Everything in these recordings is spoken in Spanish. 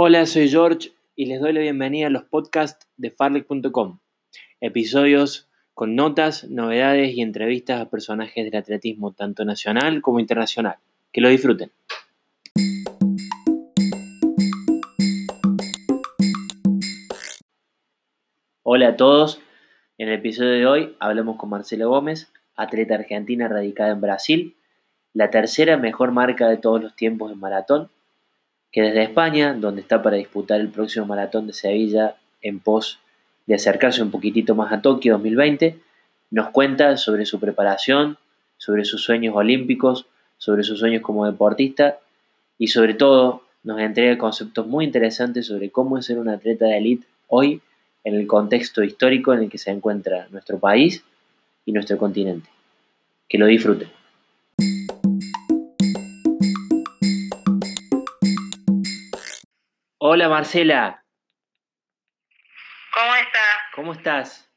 Hola, soy George y les doy la bienvenida a los podcasts de farlek.com. Episodios con notas, novedades y entrevistas a personajes del atletismo tanto nacional como internacional. Que lo disfruten. Hola a todos. En el episodio de hoy hablamos con Marcela Gómez, atleta argentina radicada en Brasil, la tercera mejor marca de todos los tiempos en maratón que desde España, donde está para disputar el próximo maratón de Sevilla en pos de acercarse un poquitito más a Tokio 2020, nos cuenta sobre su preparación, sobre sus sueños olímpicos, sobre sus sueños como deportista y sobre todo nos entrega conceptos muy interesantes sobre cómo es ser un atleta de élite hoy en el contexto histórico en el que se encuentra nuestro país y nuestro continente. Que lo disfruten. Hola Marcela. ¿Cómo está? ¿Cómo estás?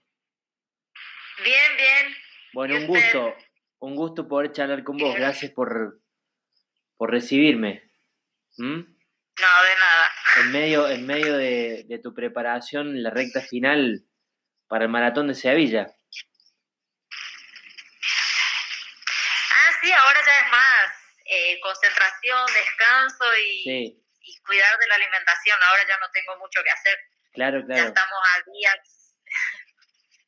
Bien, bien. Bueno, un gusto, un gusto poder charlar con vos. Gracias por, por recibirme. ¿Mm? No, de nada. En medio, en medio de, de, tu preparación, la recta final para el maratón de Sevilla. Ah, sí, ahora ya es más eh, concentración, descanso y, sí y cuidar de la alimentación. Ahora ya no tengo mucho que hacer. Claro, claro. Ya estamos a días.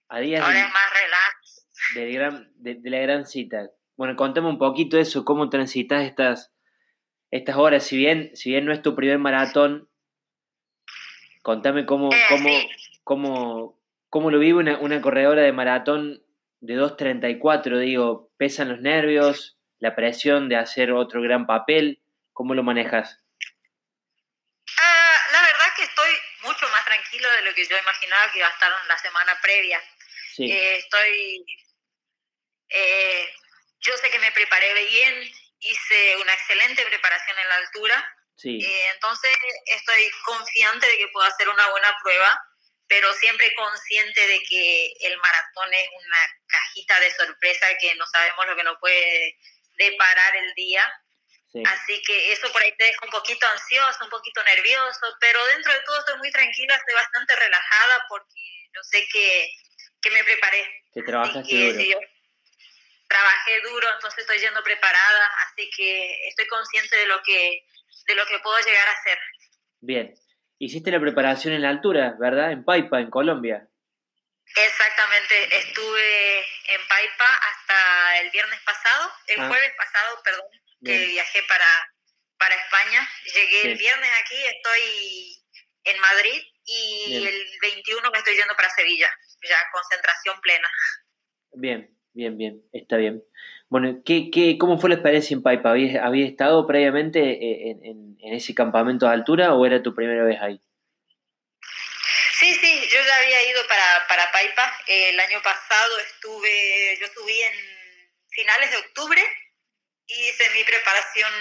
A días. Ahora es más relax. De, gran, de, la gran cita. Bueno, contame un poquito eso, cómo transitas estas, estas horas. Si bien, si bien no es tu primer maratón, contame cómo, eh, cómo, sí. cómo, cómo lo vive una, una corredora de maratón de 2.34. Digo, ¿pesan los nervios? ¿La presión de hacer otro gran papel? ¿Cómo lo manejas? De lo que yo imaginaba que iba a estar la semana previa. Sí. Eh, estoy, eh, yo sé que me preparé bien, hice una excelente preparación en la altura, sí. eh, entonces estoy confiante de que puedo hacer una buena prueba, pero siempre consciente de que el maratón es una cajita de sorpresa que no sabemos lo que nos puede deparar el día. Así que eso por ahí te deja un poquito ansioso, un poquito nervioso, pero dentro de todo estoy muy tranquila, estoy bastante relajada porque yo sé que, que me preparé. Que trabajaste que, duro. Sí, yo trabajé duro, entonces estoy yendo preparada, así que estoy consciente de lo que, de lo que puedo llegar a hacer. Bien. Hiciste la preparación en la altura, ¿verdad? En Paipa, en Colombia. Exactamente, estuve en Paipa hasta el viernes pasado, el Ah. jueves pasado, perdón, que viajé para, para España. Llegué el viernes aquí, estoy en Madrid y Bien. el 21 me estoy yendo para Sevilla, ya concentración plena. Bien, bien, bien, está bien. Bueno, ¿qué, qué, ¿cómo fue la experiencia en Paipa? ¿Habías, habías estado previamente eh, en, en- en ese campamento de altura o era tu primera vez ahí? Sí, sí, yo ya había ido para, para Paipa. El año pasado estuve, yo subí en finales de octubre, hice mi preparación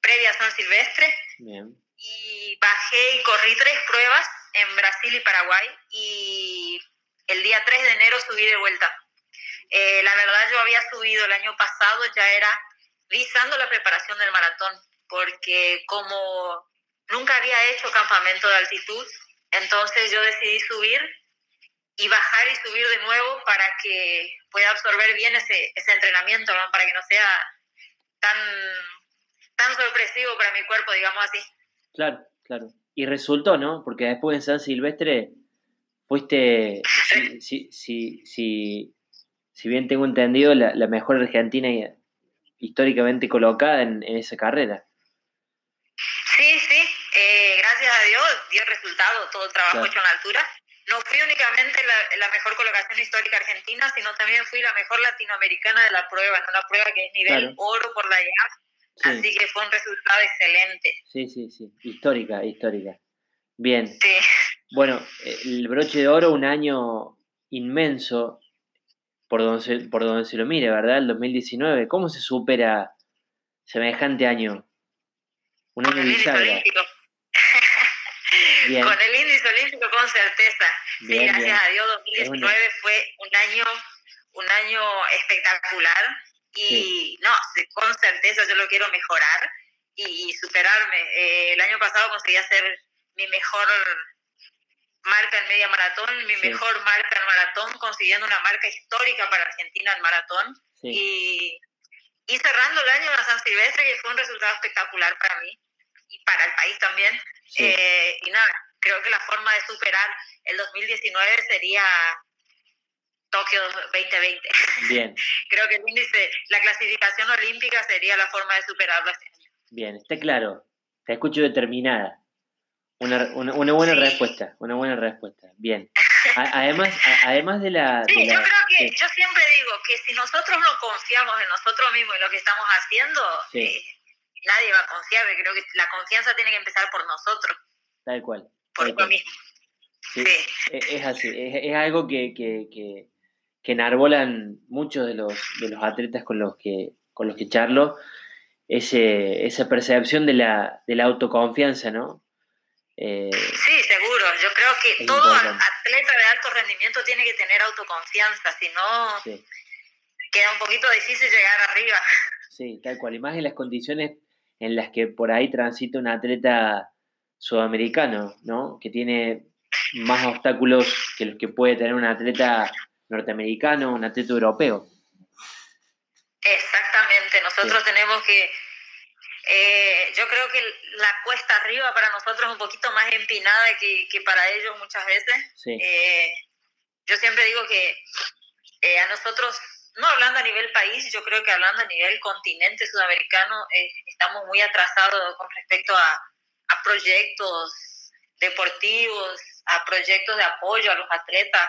previa a San Silvestre Bien, y bajé y corrí tres pruebas en Brasil y Paraguay y el día 3 de enero subí de vuelta. Eh, la verdad yo había subido el año pasado, ya era visando la preparación del maratón, porque como nunca había hecho campamento de altitud, entonces yo decidí subir y bajar y subir de nuevo para que pueda absorber bien ese, ese entrenamiento, ¿no? para que no sea tan, tan sorpresivo para mi cuerpo, digamos así. claro, claro. Y resultó, ¿no? Porque después en San Silvestre fuiste, si, si, si, si, si bien tengo entendido, la, la mejor argentina históricamente colocada en, en esa carrera. Sí, sí, eh, gracias a Dios dio resultado todo el trabajo Claro. hecho en la altura. No fui únicamente la, la mejor colocación histórica argentina, sino también fui la mejor latinoamericana de la prueba, en una prueba que es nivel Claro. oro por la IAF, Sí, así que fue un resultado excelente. sí, sí, sí. Histórica, histórica. Bien. Sí. Bueno, el broche de oro, un año inmenso por donde se, por donde se lo mire, ¿verdad? El 2019. ¿Cómo se supera semejante año? Un año bisagra. olímpico. Bien, Con el índice olímpico con certeza. Bien, sí, gracias bien. a Dios 2019 fue un año un año espectacular y no, con certeza yo lo quiero mejorar y, superarme. Eh, el año pasado conseguí hacer mi mejor marca en media maratón, mi mejor marca en maratón, consiguiendo una marca histórica para Argentina en maratón. Y, y cerrando el año en San Silvestre, que fue un resultado espectacular para mí y para el país también. Eh, y nada, creo que la forma de superar el 2019 sería Tokio 2020. Bien. creo que el índice, la clasificación olímpica sería la forma de superarlo este año. Bien, está claro. Te escucho determinada. Una, una, una buena respuesta, una buena respuesta. Bien. además, además de la... Sí, yo creo que, yo siempre digo que si nosotros no confiamos en nosotros mismos y lo que estamos haciendo, eh, nadie va a confiar. Creo que la confianza tiene que empezar por nosotros. Tal cual. Por uno mismo. Sí, e, Es, así, es, algo que, que, que, que, enarbolan muchos de los, de los atletas con los que, con los que charlo, ese, esa percepción de la, de la autoconfianza, ¿no? Eh, sí, seguro. Yo creo que todo atleta de alto rendimiento tiene que tener autoconfianza, si no queda un poquito difícil llegar arriba. Sí, tal cual. Y más en las condiciones en las que por ahí transita un atleta sudamericano, ¿no? Que tiene más obstáculos que los que puede tener un atleta norteamericano, un atleta europeo. Exactamente. Nosotros tenemos que eh, yo creo que la cuesta arriba para nosotros es un poquito más empinada que, que para ellos muchas veces. Eh, yo siempre digo que eh, a nosotros, no hablando a nivel país, yo creo que hablando a nivel continente sudamericano, estamos muy atrasados con respecto a, a proyectos deportivos, a proyectos de apoyo a los atletas,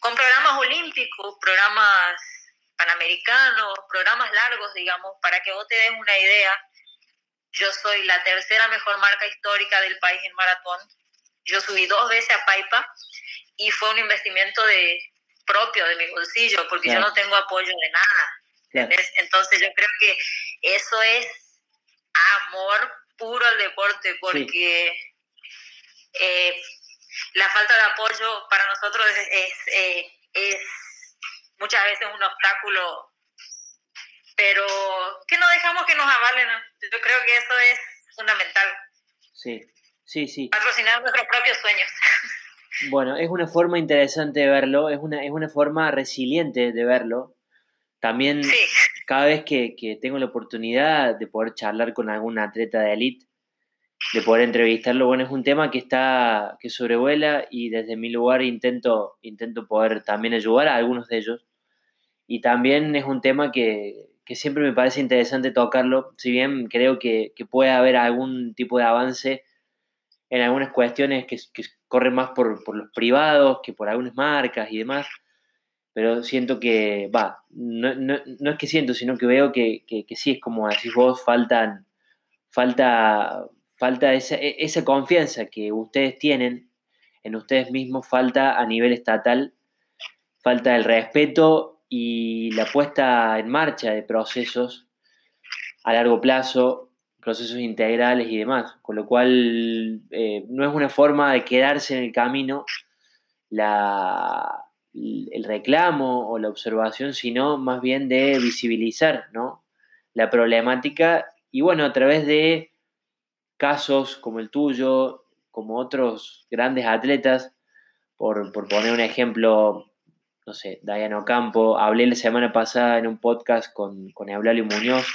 con programas olímpicos, programas panamericanos, programas largos, digamos, para que vos te des una idea. Yo soy la tercera mejor marca histórica del país en maratón. Yo subí dos veces a Paipa y fue un investimiento de propio de mi bolsillo, porque yo no tengo apoyo de nada. Entonces yo creo que eso es amor puro al deporte, porque eh, la falta de apoyo para nosotros es, es eh, muchas veces un obstáculo, pero que no dejamos que nos avalen. Yo creo que eso es fundamental. Sí, sí, sí. Patrocinar nuestros propios sueños. Bueno, es una forma interesante de verlo, es una, es una forma resiliente de verlo. También cada vez que, que, tengo la oportunidad de poder charlar con algún atleta de élite, de poder entrevistarlo, bueno, es un tema que está, que sobrevuela y desde mi lugar intento, intento poder también ayudar a algunos de ellos y también es un tema que, siempre me parece interesante tocarlo, si bien creo que, puede haber algún tipo de avance en algunas cuestiones que, corren más por, los privados que por algunas marcas y demás, pero siento que, va, no, no, es que siento, sino que veo que, sí, es como decís vos, faltan, falta, falta esa, e, esa confianza que ustedes tienen en ustedes mismos, falta a nivel estatal, falta el respeto y la puesta en marcha de procesos a largo plazo, procesos integrales y demás, con lo cual eh, no es una forma de quedarse en el camino la, el reclamo o la observación, sino más bien de visibilizar ¿no? la problemática y bueno, a través de casos como el tuyo, como otros grandes atletas, por, por poner un ejemplo no sé, Diana Ocampo, hablé la semana pasada en un podcast con, con Eulalio Muñoz.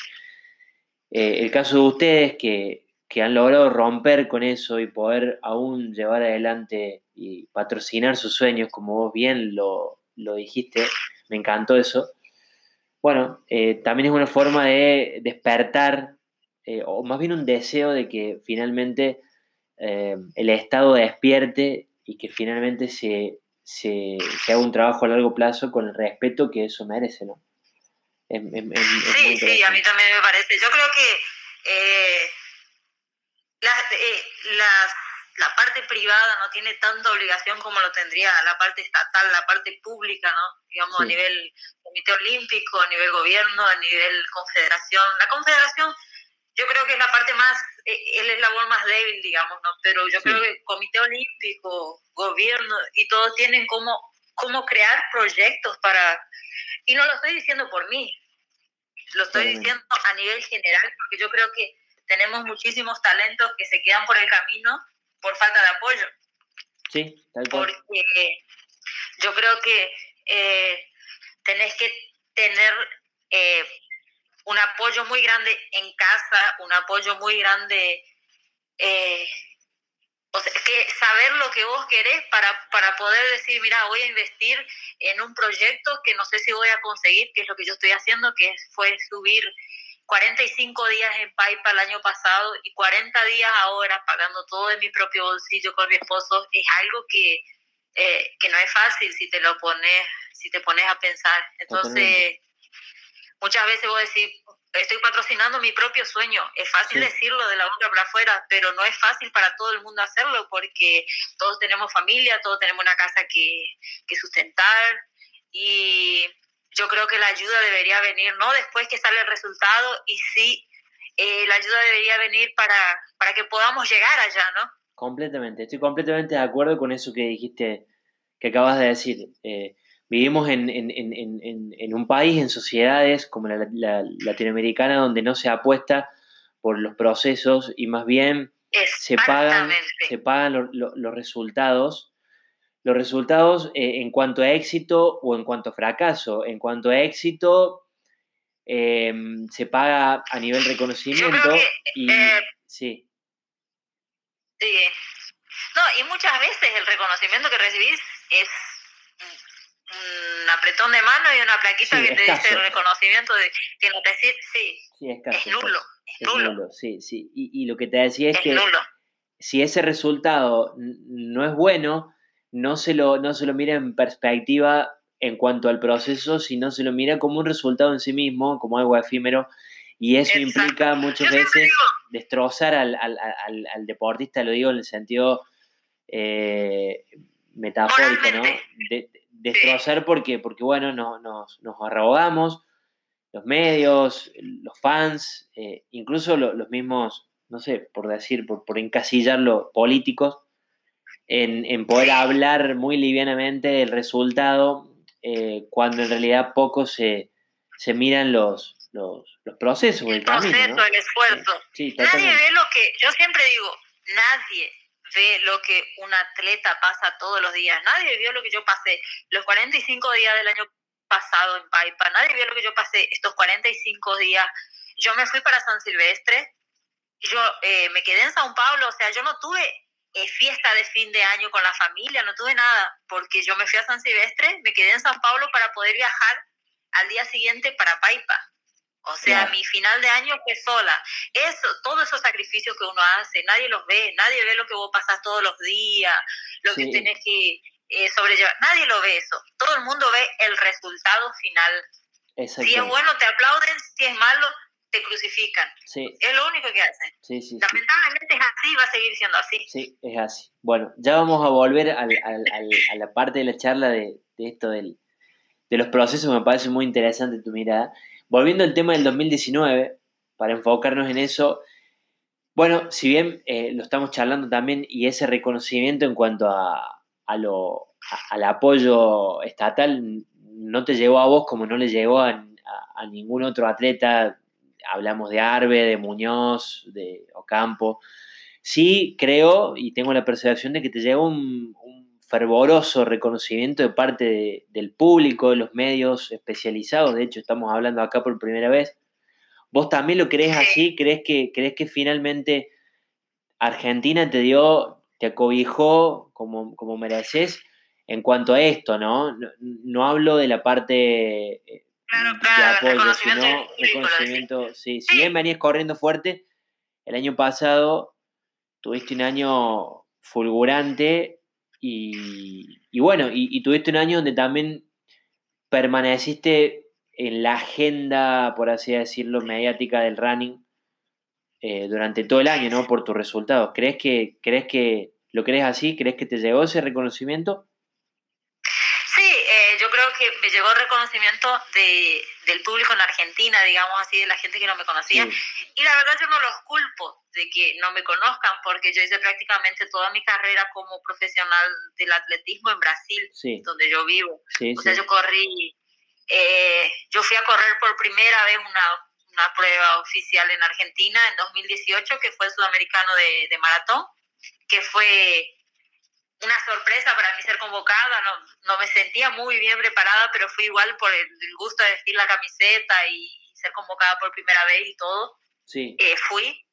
Eh, el caso de ustedes que, han logrado romper con eso y poder aún llevar adelante y patrocinar sus sueños, como vos bien lo, dijiste, me encantó eso. Bueno, eh, también es una forma de despertar, eh, o más bien un deseo de que finalmente el Estado despierte y que finalmente se, se, haga un trabajo a largo plazo con el respeto que eso merece, ¿no? Sí, sí, a mí también me parece. Yo creo que eh, eh, la, parte privada no tiene tanta obligación como lo tendría la parte estatal, la parte pública, ¿no? Digamos, a nivel comité olímpico, a nivel gobierno, a nivel confederación. La confederación yo creo que es la parte más, eh, el eslabón más débil, digamos, ¿no? Pero yo creo que el Comité Olímpico, gobierno y todos tienen como cómo crear proyectos para, y no lo estoy diciendo por mí, lo estoy diciendo a nivel general, porque yo creo que tenemos muchísimos talentos que se quedan por el camino por falta de apoyo. Sí, tal cual. Porque yo creo que eh, tenés que tener eh, un apoyo muy grande en casa, un apoyo muy grande, eh, o sea, que saber lo que vos querés para, para poder decir, mira, voy a investir en un proyecto que no sé si voy a conseguir, que es lo que yo estoy haciendo, que fue subir 45 días en Paipa el año pasado y 40 días ahora pagando todo de mi propio bolsillo con mi esposo, es algo que, eh, que no es fácil si te lo pones, si te pones a pensar. Entonces, muchas veces vos decís, estoy patrocinando mi propio sueño. Es fácil decirlo de la boca para afuera, pero no es fácil para todo el mundo hacerlo porque todos tenemos familia, todos tenemos una casa que, que sustentar y yo creo que la ayuda debería venir, no después que sale el resultado, y sí, eh, la ayuda debería venir para, para que podamos llegar allá, ¿no? Completamente, estoy completamente de acuerdo con eso que dijiste, que acabas de decir. Eh, vivimos en, en, en, en, un país, en sociedades como la, latinoamericana, donde no se apuesta por los procesos y más bien se pagan, se pagan los resultados los resultados eh, en cuanto a éxito o en cuanto a fracaso. En cuanto a éxito, em, se paga a nivel reconocimiento y eh, sí. Sí. No, y muchas veces el reconocimiento que recibís es un apretón de mano y una plaquita que te dice el reconocimiento de que no te sí, sí es, nulo, es, nulo. sí, sí. Y, y, lo que te decía es, que si ese resultado no es bueno, no se lo, no se lo mira en perspectiva en cuanto al proceso, sino se lo mira como un resultado en sí mismo, como algo efímero, y eso implica muchas veces destrozar al, al, al, deportista, lo digo en el sentido eh, metafórico, ¿no? Destrozar porque, porque bueno, no, nos, nos arrogamos, los medios, los fans, eh, incluso los mismos, no sé, por decir, por, por encasillarlo, políticos, en, poder hablar muy livianamente del resultado, eh, cuando en realidad poco se, se miran los, los, los procesos, el, proceso, el esfuerzo. nadie ve lo que, yo siempre digo, nadie ve lo que un atleta pasa todos los días, nadie vio lo que yo pasé los 45 días del año pasado en Paipa, nadie vio lo que yo pasé estos 45 días. Yo me fui para San Silvestre, yo eh, me quedé en Sao Paulo, o sea, yo no tuve eh, fiesta de fin de año con la familia, no tuve nada, porque yo me fui a San Silvestre, me quedé en San Pablo para poder viajar al día siguiente para Paipa. O sea, mi final de año fue sola. Eso, todos esos sacrificios que uno hace, nadie los ve, nadie ve lo que vos pasás todos los días, lo que tenés que eh, sobrellevar, nadie lo ve eso. Todo el mundo ve el resultado final. Si es bueno, te aplauden, si es malo, te crucifican. Es lo único que hacen. Sí, sí, Lamentablemente es así, va a seguir siendo así. Sí, es así. Bueno, ya vamos a volver al, al, a la parte de la charla de, de esto del, de los procesos, me parece muy interesante tu mirada. Volviendo al tema del 2019, para enfocarnos en eso, bueno, si bien eh, lo estamos charlando también y ese reconocimiento en cuanto a, lo, al apoyo estatal no te llegó a vos como no le llegó a, ningún otro atleta hablamos de Arbe, de Muñoz, de Ocampo. Sí creo y tengo la percepción de que te llega un, fervoroso reconocimiento de parte del público, de los medios especializados. De hecho, estamos hablando acá por primera vez. ¿Vos también lo crees así? ¿Crees que, crees que finalmente Argentina te dio, te acobijó como, como mereces en cuanto a esto, ¿no? No, no hablo de la parte Claro, claro, reconocimiento, reconocimiento sí. Si bien venías corriendo fuerte, el año pasado tuviste un año fulgurante y, bueno, y, tuviste un año donde también permaneciste en la agenda, por así decirlo, mediática del running eh, durante todo el año, ¿no? Por tus resultados. ¿Crees que, ¿Crees que lo crees así? ¿Crees que te llegó ese reconocimiento? que me llegó reconocimiento de, del público en Argentina, digamos así, de la gente que no me conocía. Y la verdad yo no los culpo de que no me conozcan, porque yo hice prácticamente toda mi carrera como profesional del atletismo en Brasil, donde yo vivo. o sea, yo corrí Eh, yo fui a correr por primera vez una, una, prueba oficial en Argentina en 2018, que fue el sudamericano de, de maratón, que fue una sorpresa para mí ser convocada, no, no, me sentía muy bien preparada, pero fui igual por el, gusto de vestir la camiseta y ser convocada por primera vez y todo. Sí. Eh, fui.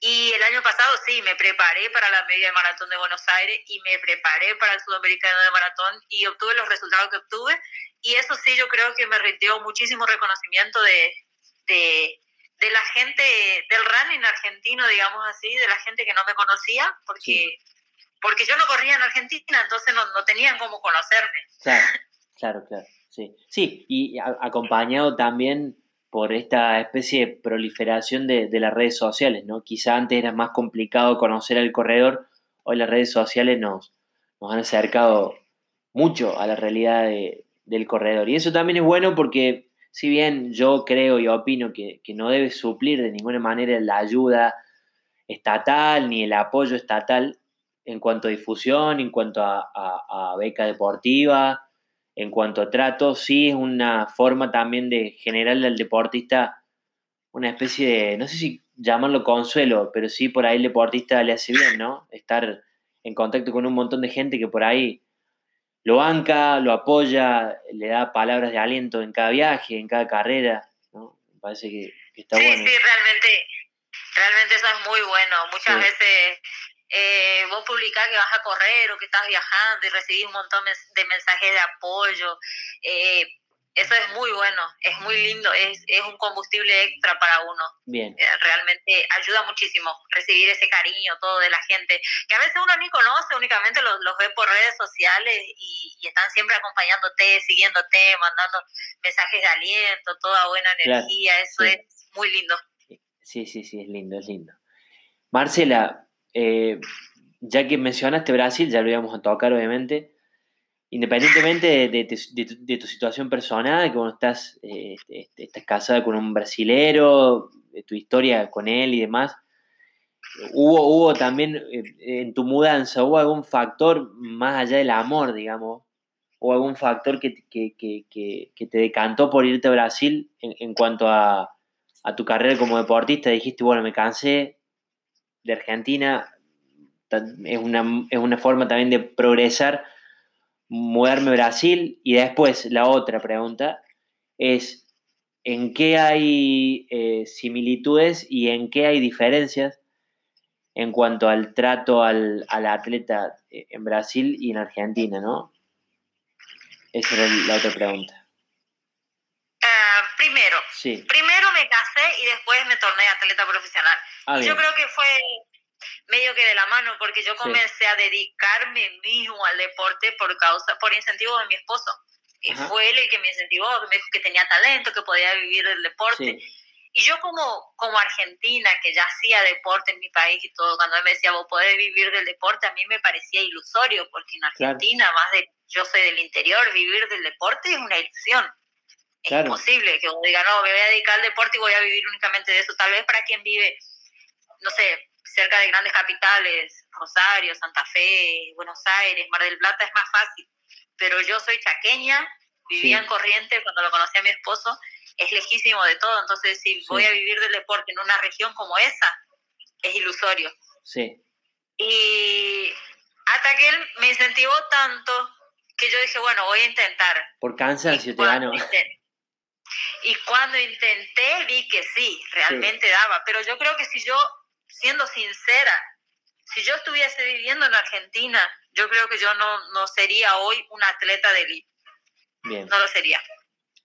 Y el año pasado sí, me preparé para la media de maratón de Buenos Aires y me preparé para el sudamericano de maratón y obtuve los resultados que obtuve. Y eso sí, yo creo que me rindió muchísimo reconocimiento de, de, de la gente del running argentino, digamos así, de la gente que no me conocía, porque porque yo no corría en Argentina, entonces no, no tenían cómo conocerme. Claro, claro, claro, sí. Sí, y acompañado también por esta especie de proliferación de, las redes sociales, ¿no? Quizá antes era más complicado conocer al corredor, hoy las redes sociales nos, nos han acercado mucho a la realidad de, del corredor. Y eso también es bueno porque si bien yo creo y opino que, que no debe suplir de ninguna manera la ayuda estatal ni el apoyo estatal, en cuanto a difusión, en cuanto a, beca deportiva, en cuanto a trato, sí es una forma también de generarle al deportista una especie de, no sé si llamarlo consuelo, pero sí por ahí el deportista le hace bien, ¿no? Estar en contacto con un montón de gente que por ahí lo banca, lo apoya, le da palabras de aliento en cada viaje, en cada carrera, ¿no? Me parece que, está bueno. Sí, realmente, realmente eso es muy bueno. Muchas veces eh, vos publicás que vas a correr o que estás viajando y recibís un montón de mensajes de apoyo. Eh, eso es muy bueno, es muy lindo, es, es un combustible extra para uno. Bien. Eh, realmente ayuda muchísimo recibir ese cariño todo de la gente, que a veces uno ni conoce, únicamente los, los ve por redes sociales y, están siempre acompañándote, siguiéndote, mandando mensajes de aliento, toda buena energía, eso es muy lindo. Sí, sí, sí, es lindo, es lindo. Marcela, eh, ya que mencionaste Brasil, ya lo íbamos a tocar obviamente, independientemente de, tu situación personal, que estás, eh, este, estás casada con un brasilero, de tu historia con él y demás, hubo, hubo también eh, en tu mudanza, hubo algún factor más allá del amor, digamos, o algún factor que, te decantó por irte a Brasil en, cuanto a, a, tu carrera como deportista, dijiste, bueno, me cansé, de Argentina es una, es una forma también de progresar, mudarme a Brasil. Y después la otra pregunta es, ¿en qué hay eh, similitudes y en qué hay diferencias en cuanto al trato al, atleta eh, en Brasil y en Argentina, ¿no? Esa era la otra pregunta. Primero, me casé y después me torné atleta profesional. Ah, yo creo que fue medio que de la mano porque yo comencé a dedicarme mismo al deporte por causa, por incentivo de mi esposo. Fue él el que me incentivó, que me dijo que tenía talento, que podía vivir del deporte. Y yo como, como argentina, que ya hacía deporte en mi país y todo, cuando él me decía, vos podés vivir del deporte, a mí me parecía ilusorio, porque en Argentina, más de, yo soy del interior, vivir del deporte es una ilusión. Es imposible que uno diga, no, me voy a dedicar al deporte y voy a vivir únicamente de eso. Tal vez para quien vive, no sé, cerca de grandes capitales, Rosario, Santa Fe, Buenos Aires, Mar del Plata, es más fácil. Pero yo soy chaqueña, vivía en Corrientes cuando lo conocí a mi esposo, es lejísimo de todo. Entonces, si voy a vivir del deporte en una región como esa, es ilusorio. Sí. Y hasta que él me incentivó tanto que yo dije, bueno, voy a intentar. Por cansancio te ganó. Y cuando intenté vi que sí, realmente daba, pero yo creo que si yo, siendo sincera, si yo estuviese viviendo en Argentina, yo creo que yo no, no sería hoy un atleta de élite. Bien. No lo sería.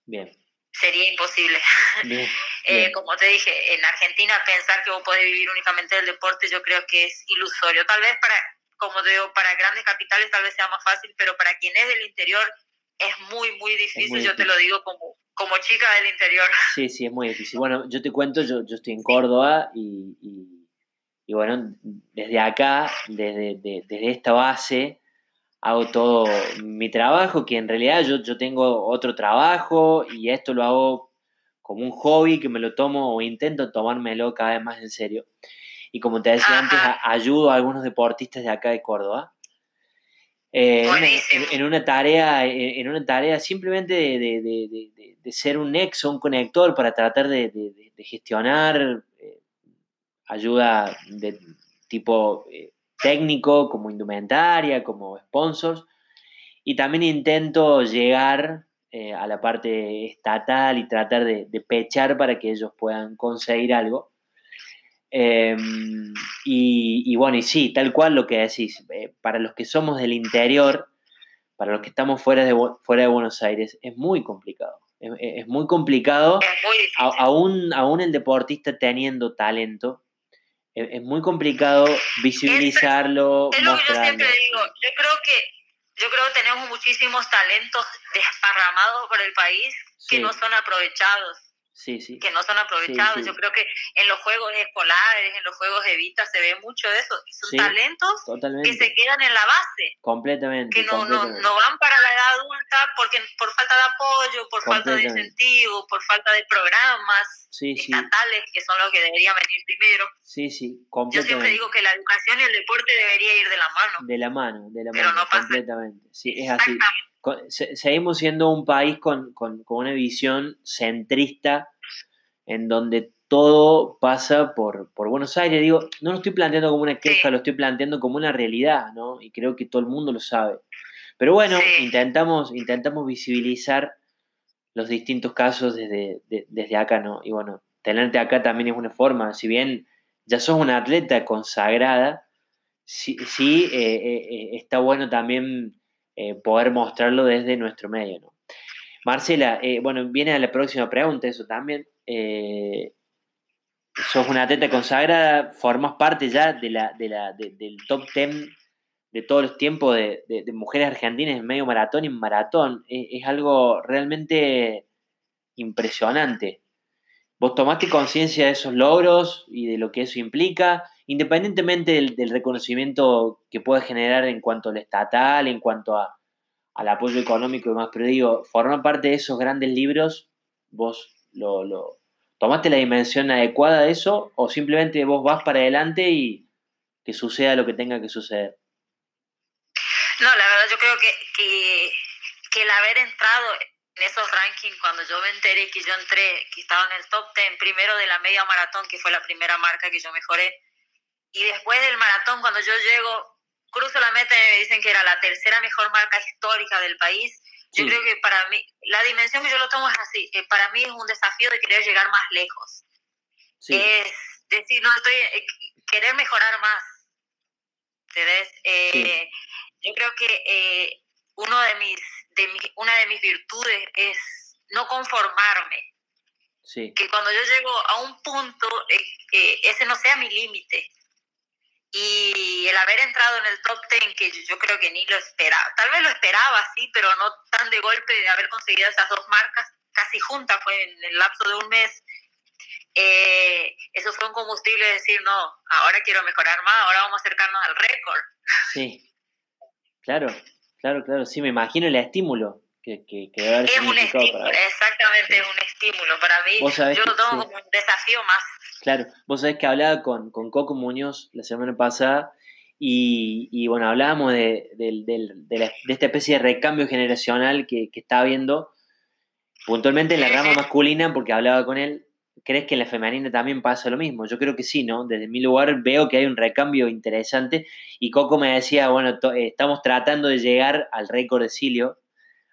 Bien. Sería imposible. Eh, como te dije, en Argentina pensar que vos podés vivir únicamente del deporte yo creo que es ilusorio. Tal vez para, como te digo, para grandes capitales tal vez sea más fácil, pero para quien es del interior es muy, muy difícil, yo te lo digo como, como chica del interior. Sí, sí, es muy difícil. Bueno, yo te cuento, yo, yo estoy en Córdoba y, y, bueno, desde acá, desde, desde esta base, hago todo mi trabajo, que en realidad yo, yo tengo otro trabajo y esto lo hago como un hobby que me lo tomo o intento tomármelo cada vez más en serio. Y como te decía antes, ayudo a algunos deportistas de acá de Córdoba. Eh, en, una tarea, en, una tarea simplemente de, ser un nexo, un conector para tratar de, gestionar eh, ayuda de tipo eh, técnico, como indumentaria, como sponsors, y también intento llegar a la parte estatal y tratar de, pechar para que ellos puedan conseguir algo. Em, y, bueno, y sí, tal cual lo que decís, eh, para los que somos del interior, para los que estamos fuera de, fuera de Buenos Aires, es muy complicado. Es, muy complicado, aún, aún el deportista teniendo talento, es, muy complicado visibilizarlo. Es, lo que yo siempre digo, yo creo que yo creo que tenemos muchísimos talentos desparramados por el país que no son aprovechados que no son aprovechados. Yo creo que en los juegos escolares, en los juegos de vista se ve mucho de eso. Son talentos que se quedan en la base. Completamente. Que no, No, no van para la edad adulta porque por falta de apoyo, por falta de incentivo, por falta de programas estatales que son los que deberían venir primero. Sí, sí, Yo siempre digo que la educación y el deporte debería ir de la mano. De la mano, de la mano, completamente. Sí, es así seguimos siendo un país con, una visión centrista en donde todo pasa por, Buenos Aires. Digo, no lo estoy planteando como una queja, lo estoy planteando como una realidad, ¿no? Y creo que todo el mundo lo sabe. Pero bueno, intentamos, intentamos visibilizar los distintos casos desde, desde acá, ¿no? Y bueno, tenerte acá también es una forma, si bien ya sos una atleta consagrada, sí, sí eh, eh, eh, está bueno también eh, poder mostrarlo desde nuestro medio. ¿no? Marcela, eh, bueno, viene a la próxima pregunta eso también. Eh, sos una atleta consagrada, formas parte ya de la, del top 10 de todos los tiempos de, mujeres argentinas en medio maratón y en maratón. Es, algo realmente impresionante. Vos tomaste conciencia de esos logros y de lo que eso implica, independientemente del, reconocimiento que puede generar en cuanto al estatal, en cuanto a, al apoyo económico y demás, pero digo, formar parte de esos grandes libros, vos lo, lo tomaste la dimensión adecuada de eso o simplemente vos vas para adelante y que suceda lo que tenga que suceder. No, la verdad yo creo que, que el haber entrado en esos rankings, cuando yo me enteré que yo entré, que estaba en el top 10, primero de la media maratón, que fue la primera marca que yo mejoré, y después del maratón, cuando yo llego, cruzo la meta y me dicen que era la tercera mejor marca histórica del país, yo creo que para mí, la dimensión que yo lo tomo es así, eh, para mí es un desafío de querer llegar más lejos. Es decir, no estoy, eh, querer mejorar más. ¿Entendés? Eh, yo creo que uno de mis de una de mis virtudes es no conformarme. Que cuando yo llego a un punto, eh, ese no sea mi límite. Y el haber entrado en el top 10, que yo creo que ni lo esperaba, tal vez lo esperaba, sí, pero no tan de golpe de haber conseguido esas dos marcas casi juntas, fue en el lapso de un mes. Eh, eso fue un combustible de decir, no, ahora quiero mejorar más, ahora vamos a acercarnos al récord. Sí, claro. Claro, claro, sí, me imagino el estímulo que, que, debe haber Es un estímulo, exactamente, es un estímulo para mí. Yo lo tomo como un desafío más. Claro, vos sabés que hablaba con, con Coco Muñoz la semana pasada y, y bueno, hablábamos de, de, de, esta especie de recambio generacional que, que está habiendo puntualmente en la rama masculina, porque hablaba con él ¿Crees que en la femenina también pasa lo mismo? Yo creo que sí, ¿no? Desde mi lugar veo que hay un recambio interesante y Coco me decía, bueno, eh, estamos tratando de llegar al récord de Silio,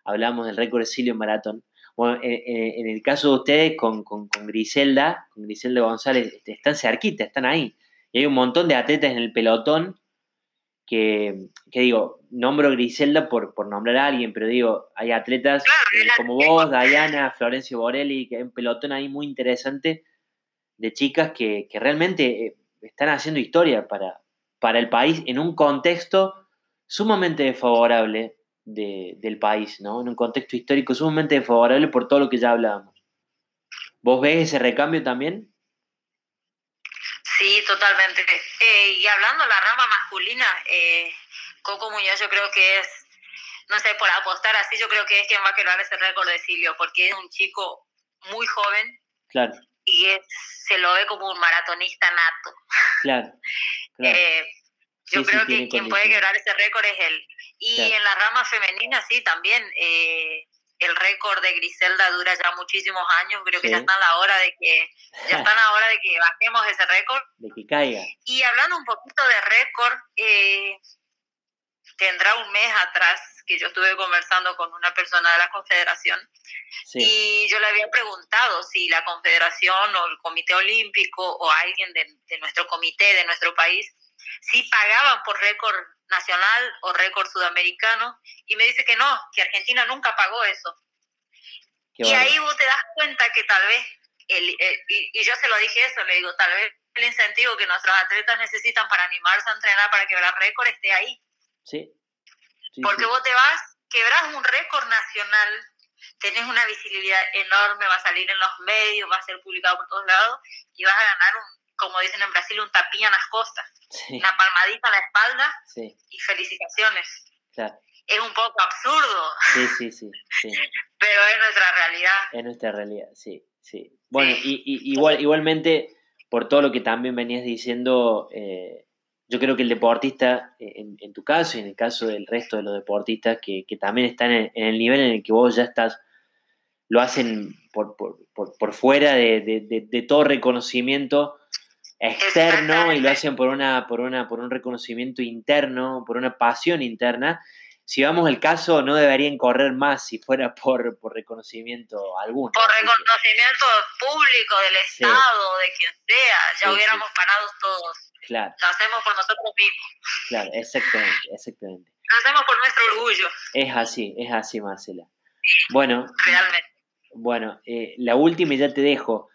hablamos del récord de Silio en maratón. Bueno, eh, eh, en el caso de ustedes con, con, con, Griselda, con Griselda González, este, están cerquita, están ahí. Y hay un montón de atletas en el pelotón que, digo, nombro Griselda por, por nombrar a alguien, pero digo, hay atletas eh, como vos, Diana, Florencio Borelli, que hay un pelotón ahí muy interesante de chicas que, realmente eh, están haciendo historia para, para el país en un contexto sumamente desfavorable del país, ¿no? En un contexto histórico sumamente desfavorable por todo lo que ya hablábamos. ¿Vos ves ese recambio también? Sí, totalmente. Eh, y hablando de la rama masculina, eh, Coco Muñoz yo creo que es, no sé, por apostar así, yo creo que es quien va a quedar ese récord de Silvio, porque es un chico muy joven. Claro. Y se lo ve como un maratonista nato. Claro. Eh, Yo creo que quien puede quebrar ese récord es él. Y en la rama femenina, sí, también. Eh, el récord de Griselda dura ya muchísimos años. Creo que ya está la hora de que ya está la hora de que bajemos ese récord. De que caiga. Y hablando un poquito de récord, eh, tendrá un mes atrás que yo estuve conversando con una persona de la Confederación y yo le había preguntado si la Confederación o el Comité Olímpico o alguien de, de nuestro comité, de nuestro país, si pagaban por récord nacional o récord sudamericano y me dice que no, que Argentina nunca pagó eso. y ahí vos te das cuenta que tal vez, el, y, yo se lo dije eso, le digo, tal vez el incentivo que nuestros atletas necesitan para animarse a entrenar para quebrar récord esté ahí. Sí. Porque vos te vas, quebras un récord nacional, tenés una visibilidad enorme, va a salir en los medios, va a ser publicado por todos lados y vas a ganar un, como dicen en Brasil, un tapín a las costas, una palmadita a la espalda y felicitaciones. Es un poco absurdo. Sí, sí, sí, Pero es nuestra realidad. Es nuestra realidad, sí, sí. Bueno, Y, igual, igualmente, por todo lo que también venías diciendo, eh, yo creo que el deportista, eh, en, tu caso y en el caso del resto de los deportistas, que, también están en, el nivel en el que vos ya estás, lo hacen por, por, por, fuera de, de, todo reconocimiento externo y lo hacen por, una, por, una, por un reconocimiento interno, por una pasión interna. Si vamos al caso, no deberían correr más si fuera por, por reconocimiento alguno. Por reconocimiento público del Estado, de quien sea, ya hubiéramos ganado todos. Claro. Lo hacemos por nosotros mismos. Claro, exactamente, exactamente. Lo hacemos por nuestro orgullo. Es así, es así, Marcela. Bueno. Realmente. Bueno, eh, la última y ya te dejo.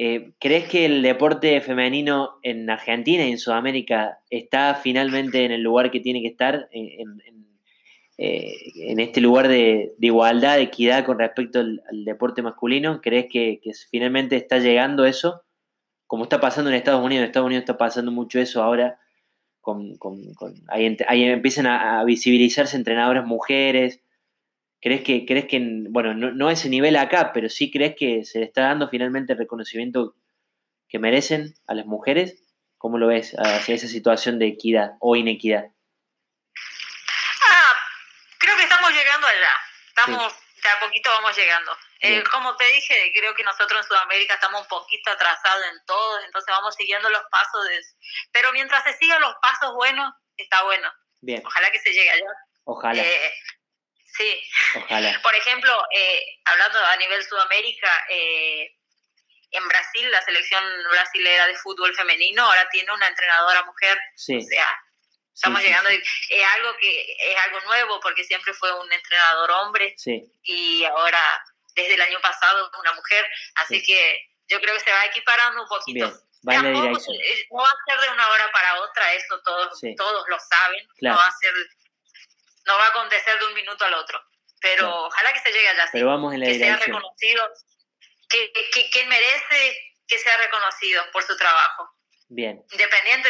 Eh, ¿Crees que el deporte femenino en Argentina y en Sudamérica está finalmente en el lugar que tiene que estar, en, eh, este lugar de, igualdad, de equidad con respecto al, deporte masculino? ¿Crees que, finalmente está llegando eso? Como está pasando en Estados Unidos, en Estados Unidos está pasando mucho eso ahora, con, ahí, empiezan a visibilizarse entrenadoras mujeres, ¿Crees que, crees que bueno, no, no ese nivel acá, pero sí crees que se le está dando finalmente el reconocimiento que merecen a las mujeres? ¿Cómo lo ves hacia esa situación de equidad o inequidad? Ah, creo que estamos llegando allá. Estamos, de a poquito vamos llegando. Eh, como te dije, creo que nosotros en Sudamérica estamos un poquito atrasados en todo, entonces vamos siguiendo los pasos de Pero mientras se sigan los pasos buenos, está bueno. Bien. Ojalá que se llegue allá. Ojalá. Eh, Sí. Ojalá. Por ejemplo, eh, hablando a nivel Sudamérica, eh, en Brasil, la selección brasilera de fútbol femenino ahora tiene una entrenadora mujer. Sí. O sea, estamos llegando. Es algo que es algo nuevo porque siempre fue un entrenador hombre. Sí. Y ahora, desde el año pasado, una mujer. Así que yo creo que se va equiparando un poquito. Bien. Va la dirección. No va a ser de una hora para otra, eso todos, todos lo saben. Claro. No va a ser no va a acontecer de un minuto al otro. Pero ojalá que se llegue allá. Pero vamos en la que sea reconocido, que, que, merece que sea reconocido por su trabajo. Bien. Independiente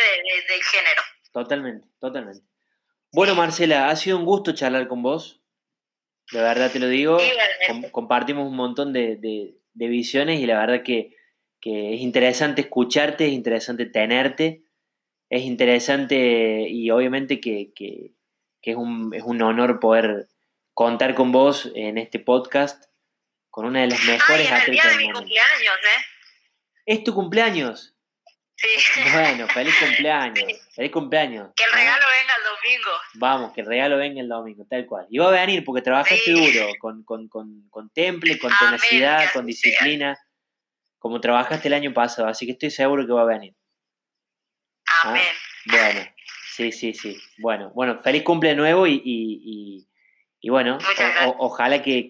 del género. Totalmente, totalmente. Bueno, Marcela, ha sido un gusto charlar con vos. De verdad te lo digo. compartimos un montón de, de, visiones y la verdad que, que es interesante escucharte, es interesante tenerte, es interesante y obviamente que, que, que es un, es un honor poder contar con vos en este podcast con una de las mejores Ay, el día de mi cumpleaños, ¿eh? ¿Es tu cumpleaños? Sí. Bueno, feliz cumpleaños. Feliz cumpleaños. Que el regalo venga el domingo. Vamos, que el regalo venga el domingo, tal cual. Y va a venir porque trabajaste duro, con, con, con, con temple, con tenacidad, con disciplina, como trabajaste el año pasado, así que estoy seguro que va a venir. Amén. Bueno, Sí, sí, sí. Bueno, bueno, feliz cumple nuevo y, y, bueno, ojalá que,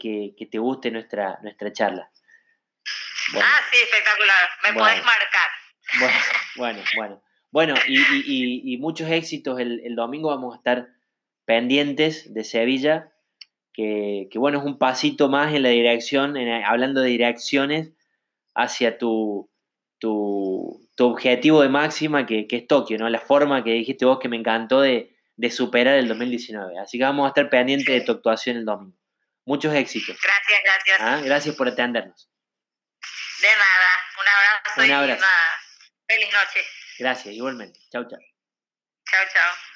te guste nuestra, nuestra charla. Ah, sí, espectacular. Me podés marcar. Bueno, bueno, bueno. Bueno, y, y, muchos éxitos. El, el, domingo vamos a estar pendientes de Sevilla, que, que, bueno, es un pasito más en la dirección, en, hablando de direcciones, hacia tu, tu, tu objetivo de máxima, que, es Tokio, ¿no? La forma que dijiste vos que me encantó de, superar el 2019. Así que vamos a estar pendientes de tu actuación el domingo. Muchos éxitos. Gracias, gracias. ¿Ah? Gracias por atendernos. De nada. Un abrazo, Un abrazo. y una feliz noche. Gracias, igualmente. Chao, chao. Chao, chao.